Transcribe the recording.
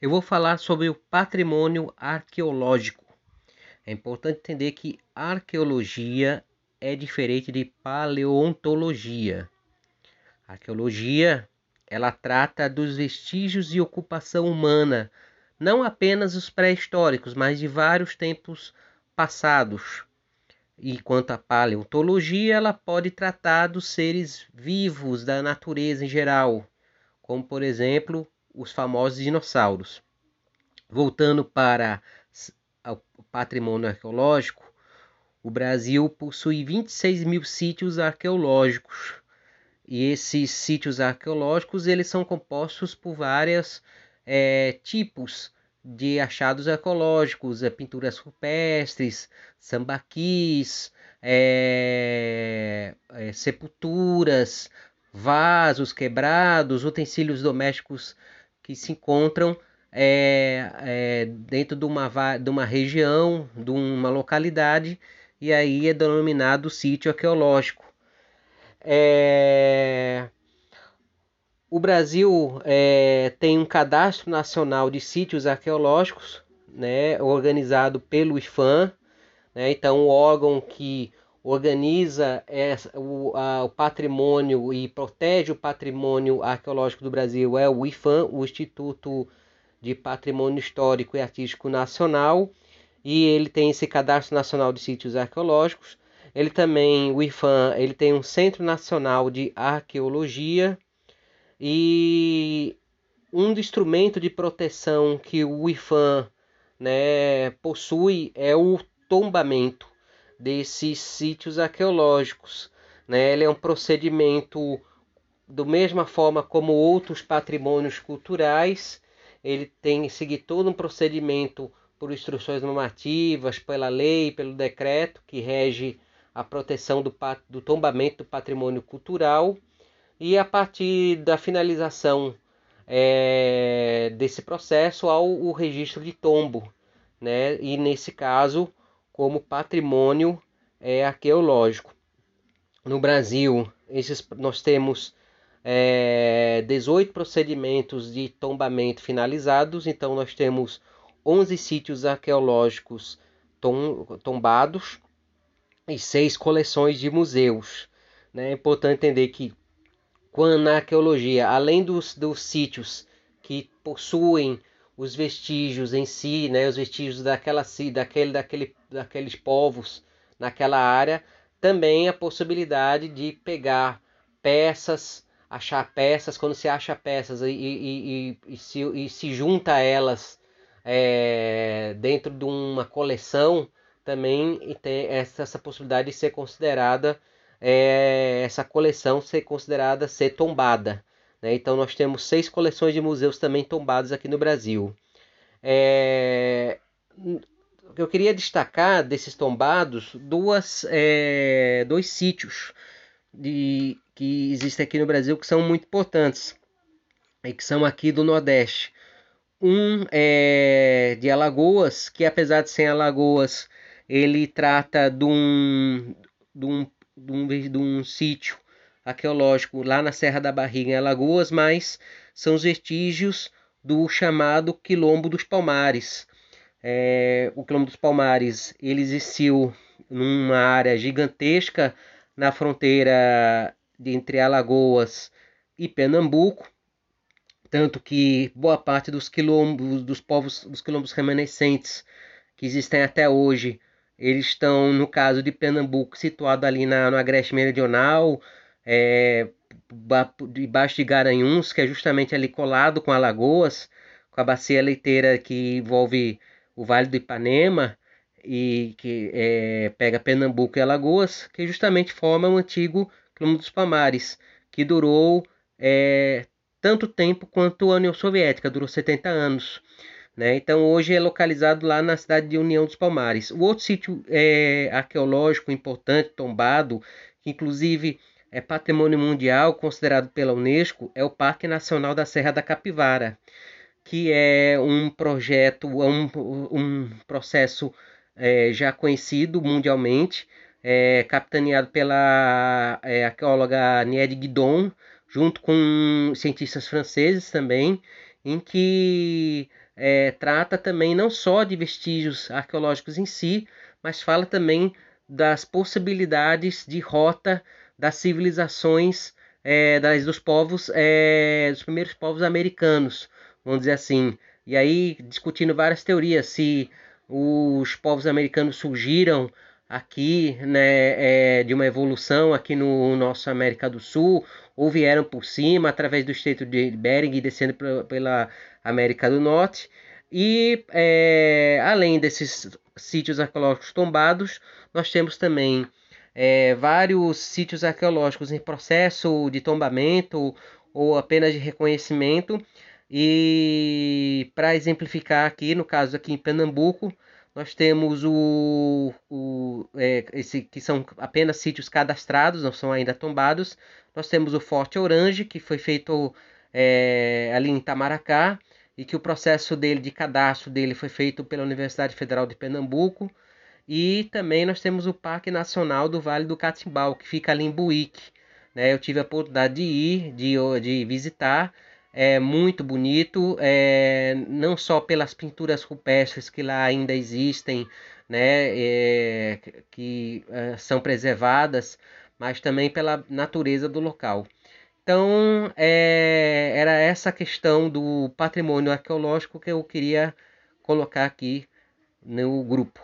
eu vou falar sobre o patrimônio arqueológico. É importante entender que arqueologia é diferente de paleontologia. A arqueologia, ela trata dos vestígios de ocupação humana, não apenas os pré-históricos, mas de vários tempos passados. E quanto à paleontologia, ela pode tratar dos seres vivos da natureza em geral, como por exemplo os famosos dinossauros. Voltando para o patrimônio arqueológico, o Brasil possui 26 mil sítios arqueológicos. E esses sítios arqueológicos eles são compostos por vários é, tipos de achados arqueológicos, é, pinturas rupestres, sambaquis, é, é, sepulturas, vasos quebrados, utensílios domésticos que se encontram é, é, dentro de uma, de uma região, de uma localidade, e aí é denominado sítio arqueológico. É... O Brasil é, tem um cadastro nacional de sítios arqueológicos, né, organizado pelo IFAM, né, então o órgão que organiza essa, o, a, o, patrimônio e protege o patrimônio arqueológico do Brasil é o IFAM, o Instituto de Patrimônio Histórico e Artístico Nacional, e ele tem esse cadastro nacional de sítios arqueológicos. Ele também, o IFAM, ele tem um Centro Nacional de Arqueologia e um instrumento de proteção que o IFAM né, possui é o tombamento desses sítios arqueológicos. Né? Ele é um procedimento do mesma forma como outros patrimônios culturais, ele tem que seguir todo um procedimento por instruções normativas, pela lei, pelo decreto que rege a proteção do, do tombamento do patrimônio cultural e a partir da finalização é, desse processo ao o registro de tombo, né? E nesse caso como patrimônio é, arqueológico. No Brasil, esses, nós temos é, 18 procedimentos de tombamento finalizados, então nós temos 11 sítios arqueológicos tom, tombados e seis coleções de museus. Né? É importante entender que quando na arqueologia, além dos, dos sítios que possuem os vestígios em si, né, os vestígios daquela daquele, daquele, daqueles povos naquela área, também a possibilidade de pegar peças, achar peças, quando se acha peças e, e, e, e se, se junta elas é, dentro de uma coleção, também tem essa, essa possibilidade de ser considerada, é, essa coleção ser considerada ser tombada. Né? Então nós temos seis coleções de museus também tombados aqui no Brasil. É... Eu queria destacar desses tombados duas, é... dois sítios de... que existem aqui no Brasil que são muito importantes e que são aqui do Nordeste. Um é de Alagoas, que apesar de ser Alagoas, ele trata de um, de um, de um, de um sítio arqueológico lá na Serra da Barriga, em Alagoas, mas são os vestígios do chamado Quilombo dos Palmares. É, o Quilombo dos Palmares ele existiu numa área gigantesca na fronteira entre Alagoas e Pernambuco, tanto que boa parte dos quilombos, dos povos, dos quilombos remanescentes que existem até hoje, eles estão, no caso de Pernambuco, situado ali na, no Agreste Meridional, é, debaixo de Garanhuns, que é justamente ali colado com Alagoas, com a bacia leiteira que envolve o Vale do Ipanema e que é, pega Pernambuco e Alagoas, que justamente forma o antigo Clube dos Palmares, que durou é, tanto tempo quanto a União Soviética, durou 70 anos. Né? Então hoje é localizado lá na cidade de União dos Palmares. O outro sítio é, arqueológico importante, tombado, que inclusive é patrimônio mundial considerado pela Unesco é o Parque Nacional da Serra da Capivara, que é um projeto, um, um processo é, já conhecido mundialmente, é, capitaneado pela é, arqueóloga Niede Guidon, junto com cientistas franceses também, em que é, trata também não só de vestígios arqueológicos em si, mas fala também das possibilidades de rota das civilizações é, das, dos povos, é, dos primeiros povos americanos, vamos dizer assim. E aí discutindo várias teorias, se os povos americanos surgiram aqui, né, é, de uma evolução aqui no nosso América do Sul, ou vieram por cima através do Estreito de Bering, descendo pela América do Norte. E é, além desses sítios arqueológicos tombados, nós temos também é, vários sítios arqueológicos em processo de tombamento ou apenas de reconhecimento. E para exemplificar aqui, no caso aqui em Pernambuco, nós temos o, o é, esse que são apenas sítios cadastrados, não são ainda tombados. Nós temos o Forte Orange, que foi feito é, ali em Itamaracá e que o processo dele de cadastro dele foi feito pela Universidade Federal de Pernambuco. E também nós temos o Parque Nacional do Vale do Catimbau, que fica ali em Buíque. Né? Eu tive a oportunidade de ir, de, de visitar é muito bonito, é, não só pelas pinturas rupestres que lá ainda existem, né, é, que é, são preservadas, mas também pela natureza do local. Então, é, era essa questão do patrimônio arqueológico que eu queria colocar aqui no grupo.